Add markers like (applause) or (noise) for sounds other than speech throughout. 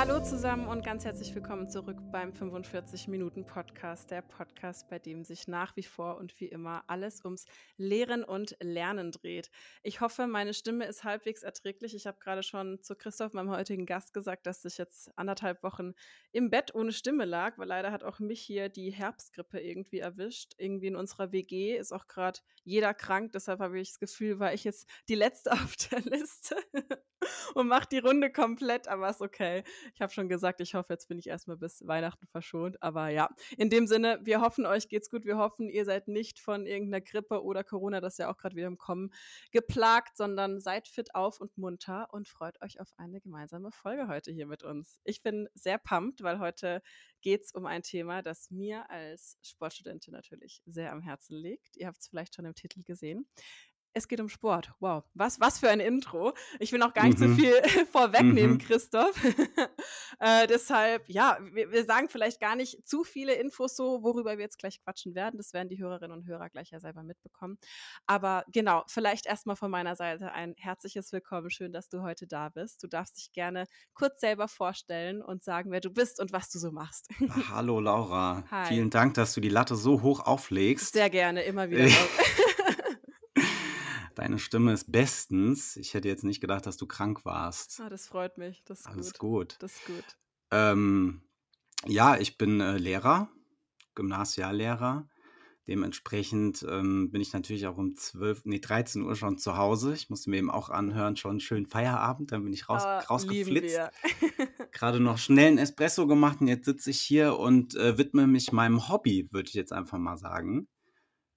Hallo zusammen und ganz herzlich willkommen zurück beim 45 Minuten Podcast, der Podcast, bei dem sich nach wie vor und wie immer alles ums Lehren und Lernen dreht. Ich hoffe, meine Stimme ist halbwegs erträglich. Ich habe gerade schon zu Christoph, meinem heutigen Gast, gesagt, dass ich jetzt anderthalb Wochen im Bett ohne Stimme lag, weil leider hat auch mich hier die Herbstgrippe irgendwie erwischt. Irgendwie in unserer WG ist auch gerade jeder krank, deshalb habe ich das Gefühl, war ich jetzt die letzte (laughs) auf der Liste und mache die Runde komplett, aber ist okay. Ich habe schon gesagt, ich hoffe, jetzt bin ich erstmal bis Weihnachten verschont. Aber ja, in dem Sinne, wir hoffen, euch geht's gut. Wir hoffen, ihr seid nicht von irgendeiner Grippe oder Corona, das ja auch gerade wieder im Kommen, geplagt, sondern seid fit auf und munter und freut euch auf eine gemeinsame Folge heute hier mit uns. Ich bin sehr pumped, weil heute geht es um ein Thema, das mir als Sportstudentin natürlich sehr am Herzen liegt. Ihr habt es vielleicht schon im Titel gesehen. Es geht um Sport. Wow. Was, was für ein Intro. Ich will noch gar nicht mhm. so viel (laughs) vorwegnehmen, mhm. Christoph. (laughs) äh, deshalb, ja, wir, wir, sagen vielleicht gar nicht zu viele Infos so, worüber wir jetzt gleich quatschen werden. Das werden die Hörerinnen und Hörer gleich ja selber mitbekommen. Aber genau, vielleicht erstmal von meiner Seite ein herzliches Willkommen. Schön, dass du heute da bist. Du darfst dich gerne kurz selber vorstellen und sagen, wer du bist und was du so machst. Hallo Laura. (laughs) Hi. Vielen Dank, dass du die Latte so hoch auflegst. Sehr gerne, immer wieder. Deine Stimme ist bestens. Ich hätte jetzt nicht gedacht, dass du krank warst. Ah, das freut mich. Das ist Alles gut. gut. Das ist gut. Ähm, ja, ich bin äh, Lehrer, Gymnasiallehrer. Dementsprechend ähm, bin ich natürlich auch um 12, nee, 13 Uhr schon zu Hause. Ich musste mir eben auch anhören, schon einen schönen Feierabend. Dann bin ich raus, oh, rausgeflitzt. (laughs) Gerade noch schnell einen Espresso gemacht und jetzt sitze ich hier und äh, widme mich meinem Hobby, würde ich jetzt einfach mal sagen.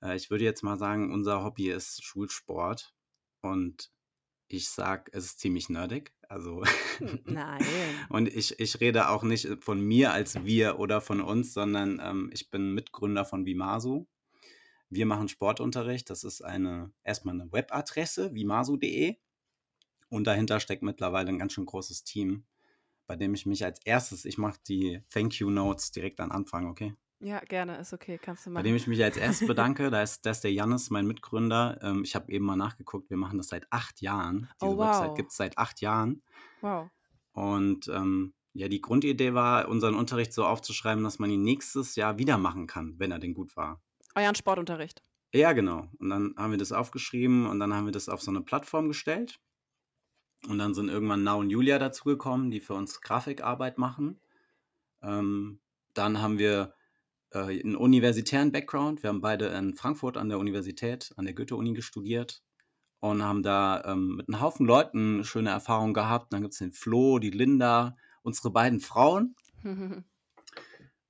Äh, ich würde jetzt mal sagen, unser Hobby ist Schulsport. Und ich sage, es ist ziemlich nerdig. Also. Hm, (laughs) nein. und ich, ich rede auch nicht von mir als wir oder von uns, sondern ähm, ich bin Mitgründer von Vimasu. Wir machen Sportunterricht. Das ist eine erstmal eine Webadresse, vimasu.de. Und dahinter steckt mittlerweile ein ganz schön großes Team, bei dem ich mich als erstes, ich mache die Thank You Notes direkt am Anfang, okay? Ja, gerne, ist okay, kannst du machen. Bei dem ich mich als erstes (laughs) bedanke, da ist, da ist der Jannis, mein Mitgründer. Ähm, ich habe eben mal nachgeguckt, wir machen das seit acht Jahren. Diese oh, wow. Website gibt es seit acht Jahren. Wow. Und ähm, ja, die Grundidee war, unseren Unterricht so aufzuschreiben, dass man ihn nächstes Jahr wieder machen kann, wenn er denn gut war. Euren Sportunterricht. Ja, genau. Und dann haben wir das aufgeschrieben und dann haben wir das auf so eine Plattform gestellt. Und dann sind irgendwann Now und Julia dazugekommen, die für uns Grafikarbeit machen. Ähm, dann haben wir äh, einen universitären Background. Wir haben beide in Frankfurt an der Universität, an der Goethe-Uni studiert und haben da ähm, mit einem Haufen Leuten schöne Erfahrungen gehabt. Dann gibt es den Flo, die Linda, unsere beiden Frauen. (laughs)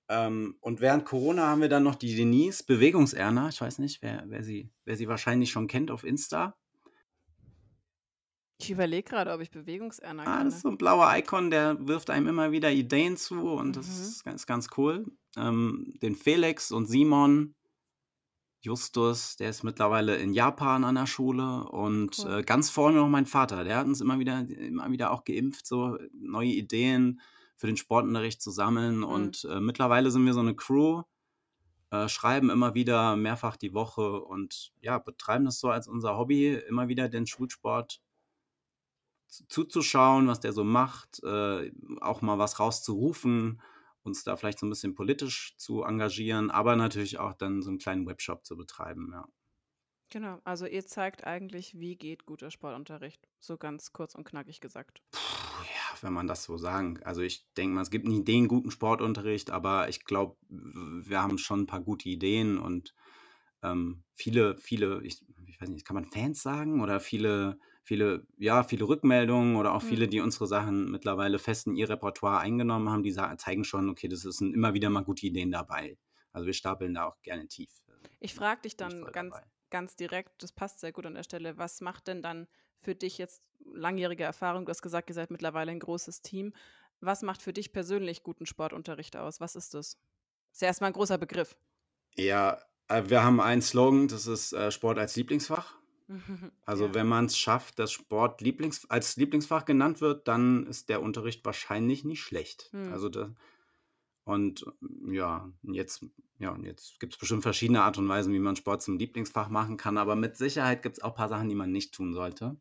ähm, und während Corona haben wir dann noch die Denise, Bewegungserna. Ich weiß nicht, wer, wer, sie, wer sie wahrscheinlich schon kennt auf Insta. Ich überlege gerade, ob ich Bewegungserna Ah, das ist so ein blauer Icon, der wirft einem immer wieder Ideen zu und mhm. das ist ganz, ganz cool. Ähm, den Felix und Simon, Justus, der ist mittlerweile in Japan an der Schule und cool. äh, ganz vorne noch mein Vater, der hat uns immer wieder, immer wieder auch geimpft, so neue Ideen für den Sportunterricht zu sammeln mhm. und äh, mittlerweile sind wir so eine Crew, äh, schreiben immer wieder mehrfach die Woche und ja, betreiben das so als unser Hobby, immer wieder den Schulsport zuzuschauen, was der so macht, äh, auch mal was rauszurufen, uns da vielleicht so ein bisschen politisch zu engagieren, aber natürlich auch dann so einen kleinen Webshop zu betreiben, ja. Genau, also ihr zeigt eigentlich, wie geht guter Sportunterricht, so ganz kurz und knackig gesagt. Puh, ja, wenn man das so sagen. Also ich denke mal, es gibt nie den guten Sportunterricht, aber ich glaube, wir haben schon ein paar gute Ideen und ähm, viele, viele, ich, ich weiß nicht, kann man Fans sagen oder viele viele, ja, viele Rückmeldungen oder auch viele, mhm. die unsere Sachen mittlerweile fest in ihr Repertoire eingenommen haben, die zeigen schon, okay, das sind immer wieder mal gute Ideen dabei. Also wir stapeln da auch gerne tief. Also ich frage dich dann ganz, ganz direkt, das passt sehr gut an der Stelle, was macht denn dann für dich jetzt langjährige Erfahrung? Du hast gesagt, ihr seid mittlerweile ein großes Team. Was macht für dich persönlich guten Sportunterricht aus? Was ist das? Das ist ja erstmal ein großer Begriff. Ja, äh, wir haben einen Slogan, das ist äh, Sport als Lieblingsfach. (laughs) Also Ja. wenn man es schafft, dass Sport Lieblings als Lieblingsfach genannt wird, dann ist der Unterricht wahrscheinlich nicht schlecht. Mhm. Also da und ja, jetzt ja, jetzt gibt es bestimmt verschiedene Art und Weisen, wie man Sport zum Lieblingsfach machen kann, aber mit Sicherheit gibt es auch ein paar Sachen, die man nicht tun sollte.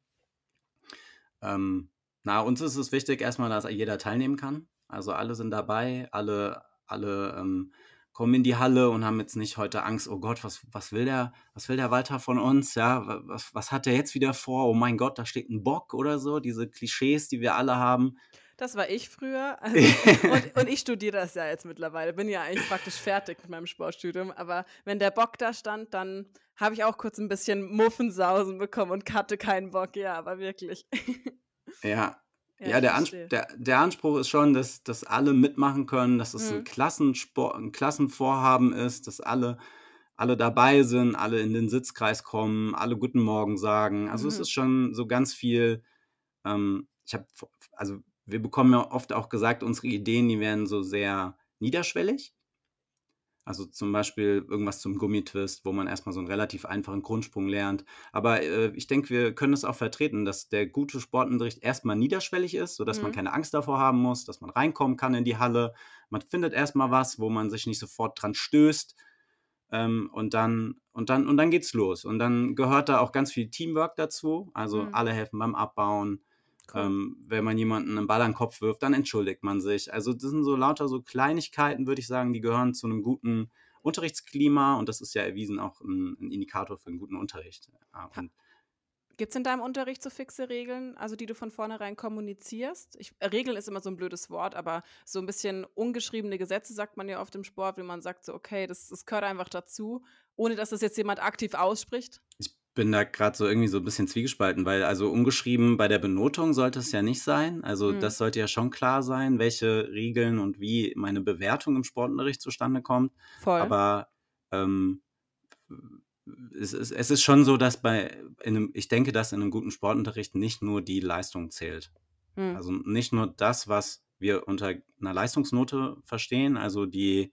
Ähm, na, uns ist es wichtig erstmal, dass jeder teilnehmen kann. Also alle sind dabei, alle, alle ähm, kommen in die Halle und haben jetzt nicht heute Angst, oh Gott, was, was will der, was will der Walter von uns? Ja, was, was hat der jetzt wieder vor? Oh mein Gott, da steht ein Bock oder so, diese Klischees, die wir alle haben. Das war ich früher. (laughs) Also, und, und, ich studiere das ja jetzt mittlerweile. Bin ja eigentlich praktisch fertig mit meinem Sportstudium. Aber wenn der Bock da stand, dann habe ich auch kurz ein bisschen Muffensausen bekommen und hatte keinen Bock. Ja, aber wirklich. Ja, ja, ja der, Anspruch, der, der, Anspruch ist schon, dass, dass alle mitmachen können, dass es mhm. ein, Klassensport, ein Klassenvorhaben ist, dass alle, alle dabei sind, alle in den Sitzkreis kommen, alle Guten Morgen sagen. Also mhm. es ist schon so ganz viel, ähm, ich habe, also wir bekommen ja oft auch gesagt, unsere Ideen, die werden so sehr niederschwellig. Also zum Beispiel irgendwas zum Gummitwist, wo man erstmal so einen relativ einfachen Grundsprung lernt. Aber äh, ich denke, wir können es auch vertreten, dass der gute Sportunterricht erstmal niederschwellig ist, sodass mhm. man keine Angst davor haben muss, dass man reinkommen kann in die Halle. Man findet erstmal was, wo man sich nicht sofort dran stößt. Ähm, und dann, und dann, und dann geht's los. Und dann gehört da auch ganz viel Teamwork dazu. Also mhm. alle helfen beim Abbauen. Cool. Ähm, wenn man jemanden einen Ball an den Kopf wirft, dann entschuldigt man sich. Also das sind so lauter so Kleinigkeiten, würde ich sagen, die gehören zu einem guten Unterrichtsklima und das ist ja erwiesen auch ein, ein Indikator für einen guten Unterricht. Ja, Gibt es in deinem Unterricht so fixe Regeln, also die du von vornherein kommunizierst? Ich, Regeln ist immer so ein blödes Wort, aber so ein bisschen ungeschriebene Gesetze sagt man ja oft im Sport, wie man sagt so, okay, das, das gehört einfach dazu, ohne dass das jetzt jemand aktiv ausspricht. Ich bin da gerade so irgendwie so ein bisschen zwiegespalten, weil also umgeschrieben bei der Benotung sollte es ja nicht sein. Also mhm. das sollte ja schon klar sein, welche Regeln und wie meine Bewertung im Sportunterricht zustande kommt. Voll. Aber ähm, es, ist, es ist schon so, dass bei, einem, ich denke, dass in einem guten Sportunterricht nicht nur die Leistung zählt. Mhm. Also nicht nur das, was wir unter einer Leistungsnote verstehen, also die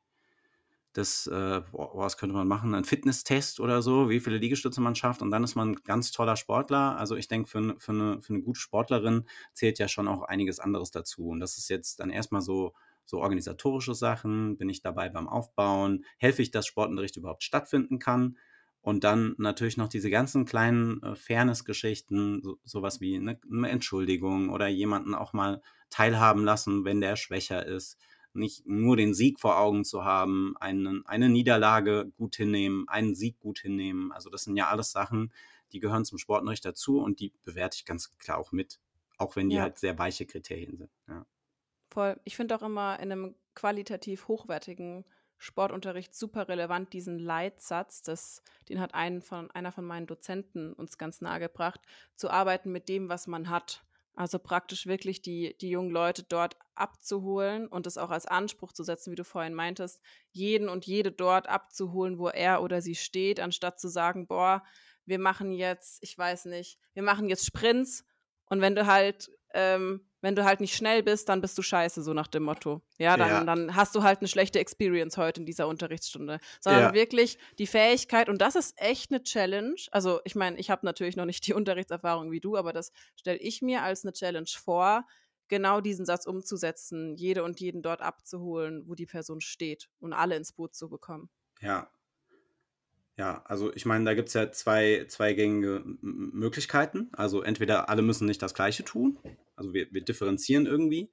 das, äh, was könnte man machen, ein Fitnesstest oder so, wie viele Liegestütze man schafft und dann ist man ein ganz toller Sportler. Also ich denke, für, für, eine, für eine gute Sportlerin zählt ja schon auch einiges anderes dazu. Und das ist jetzt dann erstmal so, so organisatorische Sachen, bin ich dabei beim Aufbauen, helfe ich, dass Sportunterricht überhaupt stattfinden kann. Und dann natürlich noch diese ganzen kleinen äh, Fairness-Geschichten, so, sowas wie eine, eine Entschuldigung oder jemanden auch mal teilhaben lassen, wenn der schwächer ist nicht nur den Sieg vor Augen zu haben, einen, eine Niederlage gut hinnehmen, einen Sieg gut hinnehmen. Also das sind ja alles Sachen, die gehören zum Sportunterricht dazu und die bewerte ich ganz klar auch mit, auch wenn die ja. halt sehr weiche Kriterien sind. Ja. Voll. Ich finde auch immer in einem qualitativ hochwertigen Sportunterricht super relevant, diesen Leitsatz, das, den hat einen von, einer von meinen Dozenten uns ganz nahe gebracht, zu arbeiten mit dem, was man hat. Also praktisch wirklich die, die jungen Leute dort abzuholen und es auch als Anspruch zu setzen, wie du vorhin meintest, jeden und jede dort abzuholen, wo er oder sie steht, anstatt zu sagen, boah, wir machen jetzt, ich weiß nicht, wir machen jetzt Sprints. Und wenn du halt ähm, wenn du halt nicht schnell bist, dann bist du scheiße, so nach dem Motto. Ja, dann, ja. dann hast du halt eine schlechte Experience heute in dieser Unterrichtsstunde. Sondern ja. wirklich die Fähigkeit, und das ist echt eine Challenge. Also, ich meine, ich habe natürlich noch nicht die (laughs) Unterrichtserfahrung wie du, aber das stelle ich mir als eine Challenge vor, genau diesen Satz umzusetzen, jede und jeden dort abzuholen, wo die Person steht und alle ins Boot zu bekommen. Ja, ja, also ich meine, da gibt es ja zwei, zwei gängige Möglichkeiten. Also entweder alle müssen nicht das Gleiche tun, also wir, wir differenzieren irgendwie,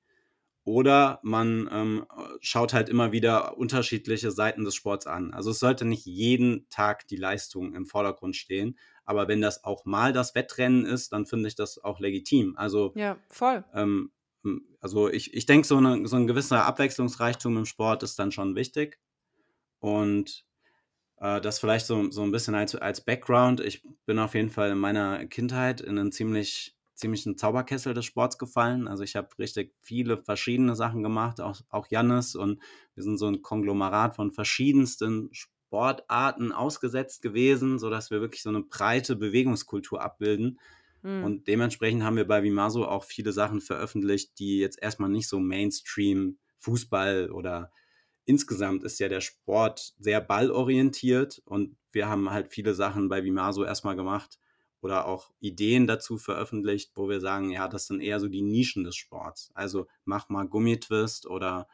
oder man ähm, schaut halt immer wieder unterschiedliche Seiten des Sports an. Also es sollte nicht jeden Tag die Leistung im Vordergrund stehen, aber wenn das auch mal das Wettrennen ist, dann finde ich das auch legitim. Also ja, voll. Ähm, also ich, ich denke, so, eine, so ein gewisser Abwechslungsreichtum im Sport ist dann schon wichtig. Und das vielleicht so, so ein bisschen als, als Background. Ich bin auf jeden Fall in meiner Kindheit in einen ziemlich ziemlichen Zauberkessel des Sports gefallen. Also ich habe richtig viele verschiedene Sachen gemacht, auch, auch Jannis und wir sind so ein Konglomerat von verschiedensten Sportarten ausgesetzt gewesen, sodass wir wirklich so eine breite Bewegungskultur abbilden. Mhm. Und dementsprechend haben wir bei Vimaso auch viele Sachen veröffentlicht, die jetzt erstmal nicht so Mainstream Fußball oder insgesamt ist ja der Sport sehr ballorientiert und wir haben halt viele Sachen bei Vimaso erstmal gemacht oder auch Ideen dazu veröffentlicht, wo wir sagen, ja, das sind eher so die Nischen des Sports. Also mach mal Gummitwist oder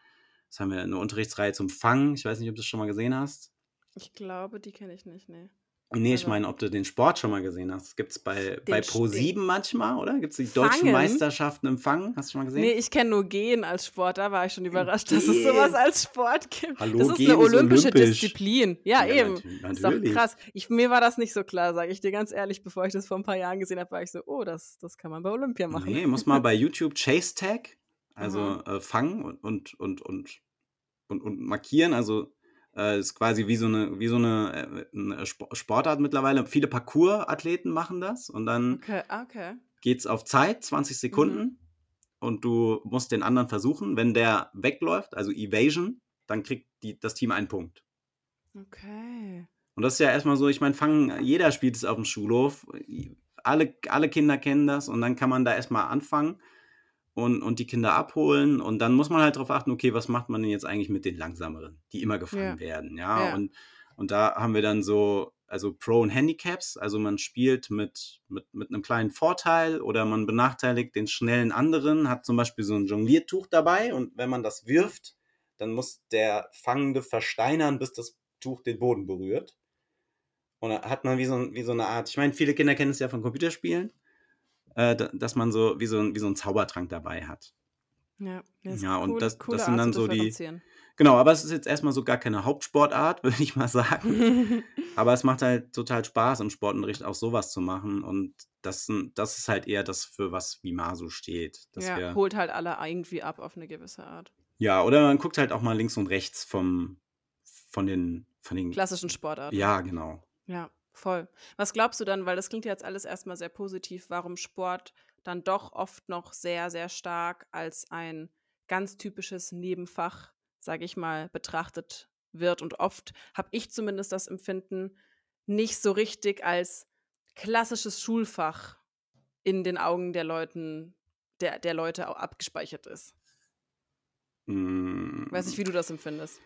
was haben wir, eine Unterrichtsreihe zum Fangen. Ich weiß nicht, ob du das schon mal gesehen hast. Ich glaube, die kenne ich nicht, nee. Nee, ich Also meine, ob du den Sport schon mal gesehen hast. Gibt's bei bei den Sch Pro7 den manchmal, oder? Gibt's die deutschen Fangen? Meisterschaften im Fangen? Hast du schon mal gesehen? ich kenne nur Gehen als Sport. Da war ich schon überrascht, dass es so was Gehen? als Sport gibt. Das Hallo, ist 'ne Gehen ist olympische olympisch. Disziplin. Ja, Ja, eben. natü Ist doch natürlich. krass. Ich mir war das nicht so klar, sage ich dir ganz ehrlich. Bevor ich das vor 'n paar Jahren gesehen habe, war ich so: „Oh, das das kann man bei Olympia machen.“ Ne, muss mal bei YouTube Chase Tag, (laughs) also, Aha. äh, fangen und und und und und und markieren. Also, äh, ist quasi wie so 'ne wie so 'ne, äh, 'ne Spo Sportart mittlerweile. Viele Parkour-Athleten machen das und dann Okay, ah, okay. geht's auf Zeit, 20 Mhm. Sekunden und du musst den anderen versuchen. Wenn der wegläuft, also Evasion, dann kriegt die das Team einen Punkt. Okay. Und das ist ja erst mal so ich meine, Fangen jeder spielt es aufm Schulhof. I alle alle Kinder kennen das und dann kann man da erst mal anfangen und und die Kinder abholen und dann muss man halt drauf achten: „Okay, was macht man denn jetzt eigentlich mit den Langsameren, die immer gefangen Ja. werden?“ Ja, Ja. und und da haben wir dann so also Pro und Handicaps. Also, man spielt mit mit mit 'nem kleinen Vorteil oder man benachteiligt den schnellen anderen, hat zum Beispiel so 'n Jongliertuch dabei und wenn man das wirft, dann muss der Fangende versteinern, bis das Tuch den Boden berührt. Und dann hat man wie so wie so 'ne Art ich meine, viele Kinder kennen es ja von Computerspielen, äh, da dass man so wie so 'n wie so 'n Zaubertrank dabei hat. Ja, ja, und cool das das sind dann so die genau, aber es ist jetzt erst mal so gar keine Hauptsportart, (laughs) würde ich mal sagen. (laughs) Aber es macht halt total Spaß, im Sportunterricht auch so was zu machen und das das ist halt eher das, für was WIMASU steht, Ja, wir holt halt alle irgendwie ab auf 'ne gewisse Art. Ja, oder man guckt halt auch mal links und rechts vom von den von den Klassischen Sportarten. Ja, genau. Ja, voll. Was glaubst du dann weil das klingt ja jetzt alles erst mal sehr positiv, warum Sport dann doch oft noch sehr, sehr stark als ein ganz typisches Nebenfach, sage ich mal, betrachtet wird und oft habe ich zumindest das Empfinden, nicht so richtig als klassisches Schulfach in den Augen der Leuten der der Leute au abgespeichert ist. Weiß nicht, wie du das empfindest.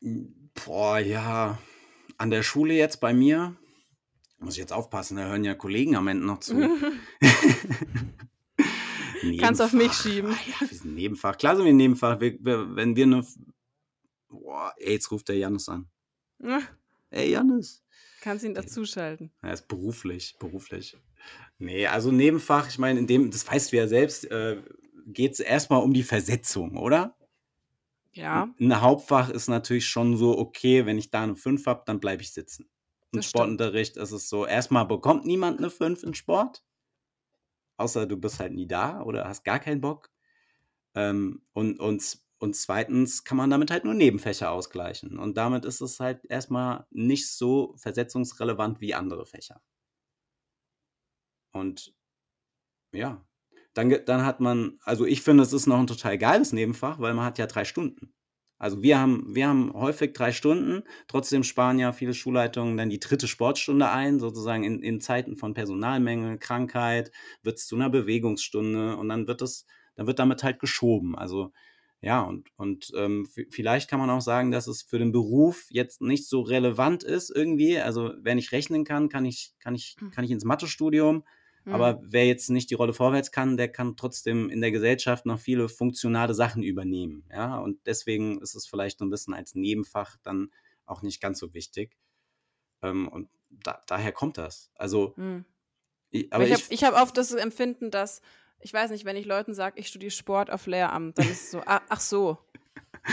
Boah, ja. An der Schule jetzt bei mir muss ich jetzt aufpassen, da hören ja Kollegen am Ende noch zu. (laughs) Kannst auf mich schieben. Ah ja, wir sind Nebenfach. Klar sind wir Nebenfach. Wir wir wenn wir 'ne F boah, ey, jetzt ruft der Jannis an. (laughs) Ey, Jannis. Kannst ihn dazuschalten. Ja, ist beruflich beruflich. Ne, also Nebenfach, ich meine, in dem das weißt du ja selbst, äh, geht's erst mal um die Versetzung, oder? Ja. 'N 'n Hauptfach ist natürlich schon so, okay, wenn ich da 'ne 5 habe, dann bleibe ich sitzen. Im. Sportunterricht ist es so, erst mal bekommt niemand 'ne 5 in Sport. Außer du bist halt nie da oder hast gar keinen Bock. Ähm, und und und 2. kann man damit halt nur Nebenfächer ausgleichen. Und damit ist es halt erst mal nicht so versetzungsrelevant wie andere Fächer. Und ja, dann dann hat man also, ich finde, es ist noch 'n total geiles Nebenfach, weil man hat ja 3 Stunden. Also, wir haben wir haben häufig 3 Stunden, trotzdem sparen ja viele Schulleitungen dann die 3. Sportstunde ein, sozusagen in in Zeiten von Personalmängel, Krankheit wird's zu 'ner Bewegungsstunde und dann wird das dann wird damit halt geschoben. Also, ja, und und, ähm, vielleicht kann man auch sagen, dass es für den Beruf jetzt nicht so relevant ist irgendwie. Also, wer nicht rechnen kann, kann ich kann ich Hm. kann ich ins Mathestudium, Mhm. aber wer jetzt nicht die Rolle vorwärts kann, der kann trotzdem in der Gesellschaft noch viele funktionale Sachen übernehmen, ja? Und deswegen ist es vielleicht so 'n bisschen als Nebenfach dann auch nicht ganz so wichtig. Ähm, und da daher kommt das. Also, Mhm. i Aber ich habe ich ich habe oft das Empfinden, dass ich weiß nicht, wenn ich Leuten sage, ich studiere Sport auf Lehramt, dann ist es so: „A ach so.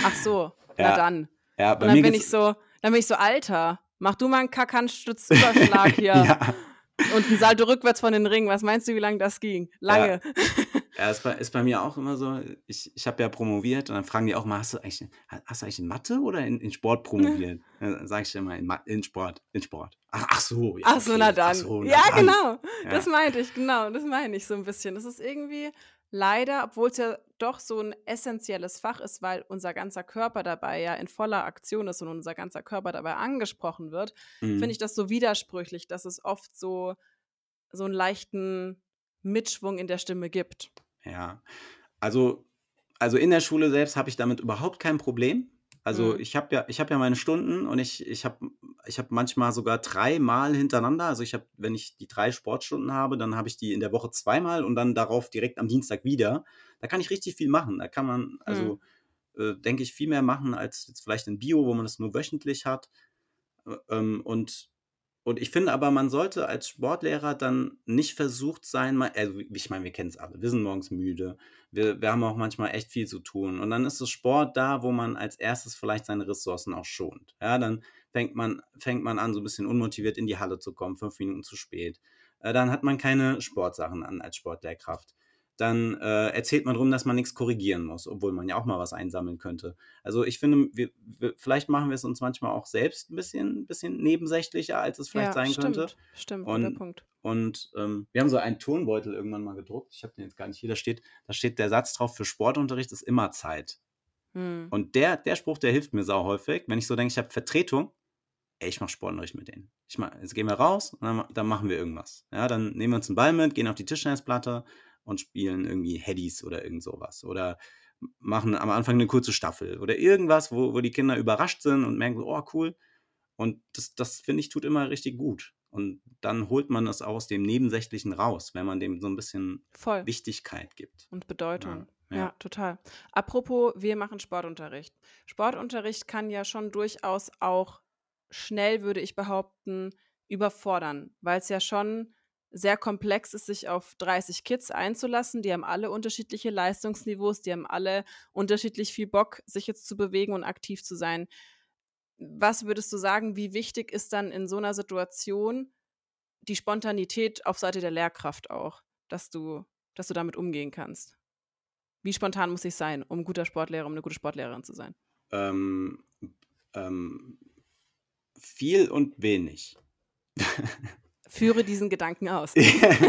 Ach so, (laughs) na Ja. dann.“ Ja, Und dann bin ich so dann bin ich so: „Alter, mach du mal 'n Kack-Handstütz-Überschlag (laughs) hier Ja. Und 'n Salto rückwärts von den Ringen. Was meinst du, wie lang das ging? Ja. Lange.“ Ja, ist bei ist bei mir auch immer so. Ich ich habe ja promoviert und dann fragen die auch mal: „Hast du eigentlich ha hast du eigentlich in Mathe oder in in Sport promoviert?“ (laughs) Dann sage ich immer: „In in Sport, in Sport.“ „Ach ach so, ja, Ach so, na okay. Ach dann. so, na Ja, dann.“ genau. Das Ja. meinte ich, genau. Das meine ich so 'n bisschen. Das ist irgendwie leider, obwohl's ja doch so 'n essenzielles Fach ist, weil unser ganzer Körper dabei ja in voller Aktion ist und unser ganzer Körper dabei angesprochen wird, finde Mhm. ich das so widersprüchlich, dass es oft so so 'n leichten Mitschwung in der Stimme gibt. Ja. Also also, in der Schule selbst habe ich damit überhaupt kein Problem. Also, Mhm. ich habe ja ich habe ja meine Stunden und ich ich habe ich habe manchmal sogar dreimal hintereinander also, ich habe wenn ich die 3 Sportstunden habe, dann habe ich die in der Woche zweimal und dann darauf direkt am Dienstag wieder. Da kann ich richtig viel machen. Da kann man Mhm. also, äh, denke ich, viel mehr machen als jetzt vielleicht in Bio, wo man das nur wöchentlich hat. Äh, ähm, und und ich finde aber, man sollte als Sportlehrer dann nicht versucht sein, also ich meine, wir kennen es alle, wir sind morgens müde, wir, wir haben auch manchmal echt viel zu tun. Und dann ist das Sport da, wo man als erstes vielleicht seine Ressourcen auch schont. Ja, dann fängt man, fängt man an, so ein bisschen unmotiviert in die Halle zu kommen, fünf Minuten zu spät. Äh, dann hat man keine Sportsachen an als Sportlehrkraft dann äh, erzählt man drum, dass man nichts korrigieren muss, obwohl man ja auch mal was einsammeln könnte. Also ich finde, wir, wir, vielleicht machen wir es uns manchmal auch selbst ein bisschen, bisschen nebensächlicher, als es vielleicht ja, sein stimmt, könnte. Stimmt, und, guter Punkt. Und ähm, wir haben so einen Turnbeutel irgendwann mal gedruckt. Ich habe den jetzt gar nicht hier. Da steht, da steht der Satz drauf: Für Sportunterricht ist immer Zeit. Hm. Und der, der Spruch, der hilft mir sau häufig, wenn ich so denke, ich habe Vertretung. Ey, ich mache Sportunterricht mit denen. Ich mach, jetzt gehen wir raus und dann, dann machen wir irgendwas. Ja, dann nehmen wir uns einen Ball mit, gehen auf die Tischtennisplatte und spielen irgendwie Headies oder irgend sowas. Oder machen am Anfang eine kurze Staffel oder irgendwas, wo, wo die Kinder überrascht sind und merken so, oh cool. Und das, das finde ich, tut immer richtig gut. Und dann holt man das aus dem Nebensächlichen raus, wenn man dem so ein bisschen Voll. Wichtigkeit gibt. Und Bedeutung. Ja, ja. ja, total. Apropos, wir machen Sportunterricht. Sportunterricht kann ja schon durchaus auch schnell, würde ich behaupten, überfordern, weil es ja schon sehr komplex ist, sich auf 30 Kids einzulassen. Die haben alle unterschiedliche Leistungsniveaus, die haben alle unterschiedlich viel Bock, sich jetzt zu bewegen und aktiv zu sein. Was würdest du sagen, wie wichtig ist dann in so einer Situation die Spontanität auf Seite der Lehrkraft auch, dass du, dass du damit umgehen kannst? Wie spontan muss ich sein, um guter Sportlehrer, um eine gute Sportlehrerin zu sein? Ähm, ähm, viel und wenig. (laughs) Führe diesen Gedanken aus.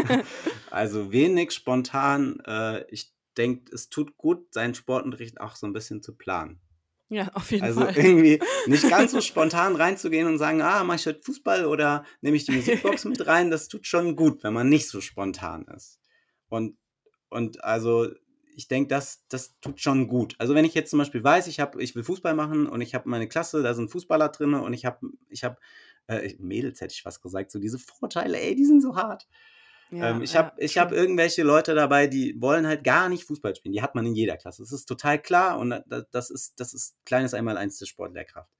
(laughs) also wenig spontan. Äh, ich denke, es tut gut, seinen Sportunterricht auch so ein bisschen zu planen. Ja, auf jeden also Fall. Also irgendwie nicht (laughs) ganz so spontan reinzugehen und sagen, ah, mache ich heute Fußball oder nehme ich die Musikbox mit rein. Das tut schon gut, wenn man nicht so spontan ist. Und, und also ich denke, das, das tut schon gut. Also wenn ich jetzt zum Beispiel weiß, ich, hab, ich will Fußball machen und ich habe meine Klasse, da sind Fußballer drin und ich habe ich hab äh, Mädels hätte ich was gesagt, so diese Vorteile, ey, die sind so hart. Ja, ähm, ich habe ja, hab irgendwelche Leute dabei, die wollen halt gar nicht Fußball spielen. Die hat man in jeder Klasse. Das ist total klar und das ist, das ist kleines Einmaleins der Sportlehrkraft.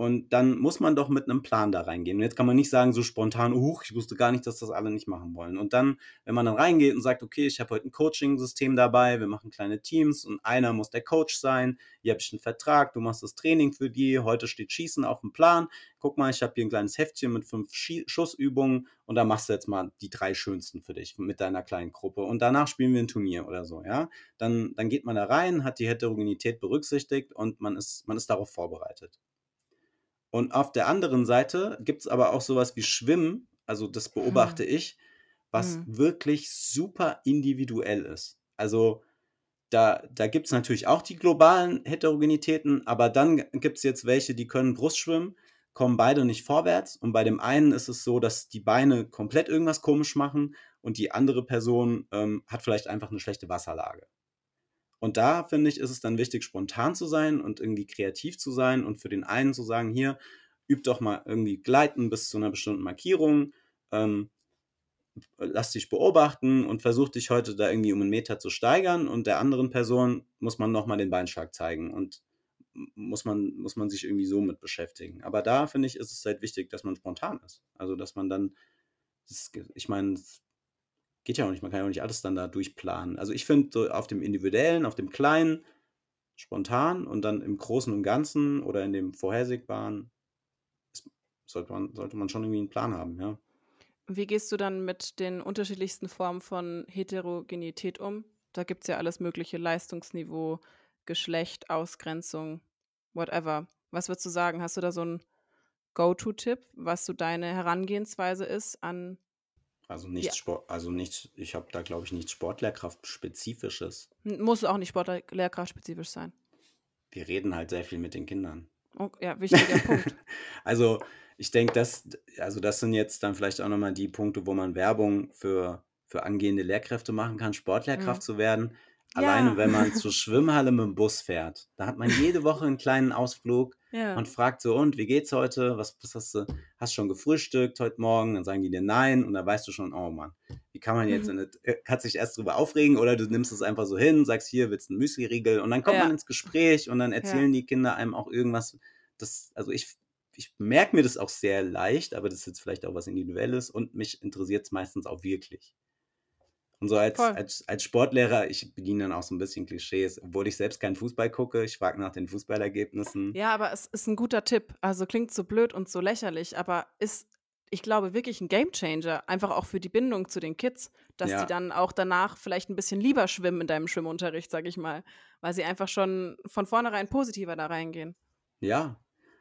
Und dann muss man doch mit einem Plan da reingehen. Und jetzt kann man nicht sagen, so spontan, huch, ich wusste gar nicht, dass das alle nicht machen wollen. Und dann, wenn man dann reingeht und sagt, okay, ich habe heute ein Coaching-System dabei, wir machen kleine Teams und einer muss der Coach sein, hier habe ich einen Vertrag, du machst das Training für die, heute steht Schießen auf dem Plan. Guck mal, ich habe hier ein kleines Heftchen mit fünf Schussübungen und da machst du jetzt mal die drei schönsten für dich mit deiner kleinen Gruppe. Und danach spielen wir ein Turnier oder so, ja. Dann, dann geht man da rein, hat die Heterogenität berücksichtigt und man ist, man ist darauf vorbereitet. Und auf der anderen Seite gibt es aber auch sowas wie Schwimmen, also das beobachte hm. ich, was hm. wirklich super individuell ist. Also da, da gibt es natürlich auch die globalen Heterogenitäten, aber dann gibt es jetzt welche, die können Brustschwimmen, kommen beide nicht vorwärts. Und bei dem einen ist es so, dass die Beine komplett irgendwas komisch machen und die andere Person ähm, hat vielleicht einfach eine schlechte Wasserlage. Und da finde ich, ist es dann wichtig, spontan zu sein und irgendwie kreativ zu sein und für den einen zu sagen, hier, üb doch mal irgendwie gleiten bis zu einer bestimmten Markierung, ähm, lass dich beobachten und versuch dich heute da irgendwie um einen Meter zu steigern und der anderen Person muss man nochmal den Beinschlag zeigen und muss man, muss man sich irgendwie so mit beschäftigen. Aber da finde ich, ist es halt wichtig, dass man spontan ist. Also, dass man dann, das, ich meine, geht ja auch nicht, man kann ja auch nicht alles dann da durchplanen. Also ich finde so auf dem Individuellen, auf dem Kleinen, spontan und dann im Großen und Ganzen oder in dem Vorhersehbaren sollte man, sollte man schon irgendwie einen Plan haben, ja. Wie gehst du dann mit den unterschiedlichsten Formen von Heterogenität um? Da gibt es ja alles mögliche, Leistungsniveau, Geschlecht, Ausgrenzung, whatever. Was würdest du sagen? Hast du da so einen Go-To-Tipp, was so deine Herangehensweise ist an also nichts ja. Sport, also nichts, ich habe da glaube ich nichts Sportlehrkraft-spezifisches. Muss auch nicht Sportlehrkraft-spezifisch sein. Wir reden halt sehr viel mit den Kindern. Oh, ja, wichtiger (laughs) Punkt. Also ich denke, das, also das sind jetzt dann vielleicht auch nochmal die Punkte, wo man Werbung für, für angehende Lehrkräfte machen kann, Sportlehrkraft mhm. zu werden. Alleine, ja. wenn man zur Schwimmhalle mit dem Bus fährt, da hat man jede Woche einen kleinen Ausflug (laughs) ja. und fragt so, und wie geht's heute? Was, was hast du? Hast schon gefrühstückt heute Morgen? Dann sagen die dir nein und da weißt du schon, oh Mann, wie kann man jetzt, mhm. kannst dich erst drüber aufregen oder du nimmst es einfach so hin, sagst hier, willst du einen Müsli-Riegel und dann kommt ja. man ins Gespräch und dann erzählen die Kinder einem auch irgendwas, das, also ich, ich merke mir das auch sehr leicht, aber das ist jetzt vielleicht auch was Individuelles und mich interessiert es meistens auch wirklich. Und so als, als, als Sportlehrer, ich bediene dann auch so ein bisschen Klischees, obwohl ich selbst keinen Fußball gucke, ich frage nach den Fußballergebnissen. Ja, aber es ist ein guter Tipp. Also klingt so blöd und so lächerlich, aber ist, ich glaube, wirklich ein Gamechanger. Einfach auch für die Bindung zu den Kids, dass ja. die dann auch danach vielleicht ein bisschen lieber schwimmen in deinem Schwimmunterricht, sag ich mal. Weil sie einfach schon von vornherein positiver da reingehen. Ja.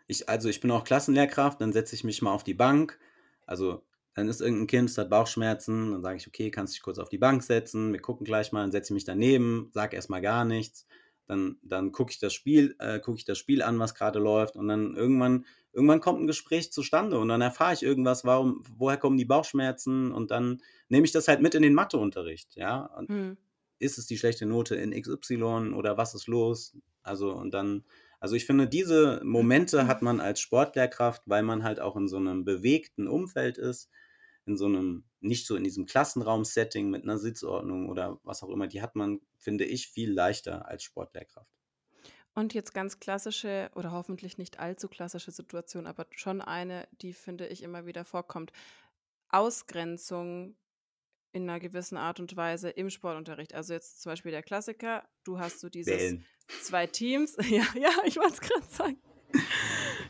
Ich, also ich bin auch Klassenlehrkraft, dann setze ich mich mal auf die Bank. Also dann ist irgendein Kind, das hat Bauchschmerzen, dann sage ich, okay, kannst du dich kurz auf die Bank setzen, wir gucken gleich mal, dann setze ich mich daneben, sage erstmal gar nichts, dann, dann gucke ich das Spiel, äh, gucke ich das Spiel an, was gerade läuft und dann irgendwann, irgendwann kommt ein Gespräch zustande und dann erfahre ich irgendwas, warum, woher kommen die Bauchschmerzen und dann nehme ich das halt mit in den Matheunterricht, ja. Hm. Ist es die schlechte Note in XY oder was ist los? Also und dann, also ich finde, diese Momente hat man als Sportlehrkraft, weil man halt auch in so einem bewegten Umfeld ist in so einem, nicht so in diesem Klassenraum-Setting mit einer Sitzordnung oder was auch immer, die hat man, finde ich, viel leichter als Sportlehrkraft. Und jetzt ganz klassische oder hoffentlich nicht allzu klassische Situation, aber schon eine, die finde ich immer wieder vorkommt. Ausgrenzung in einer gewissen Art und Weise im Sportunterricht. Also jetzt zum Beispiel der Klassiker, du hast so dieses Bällen. zwei Teams. (laughs) Ja, ja, ich wollte es gerade sagen.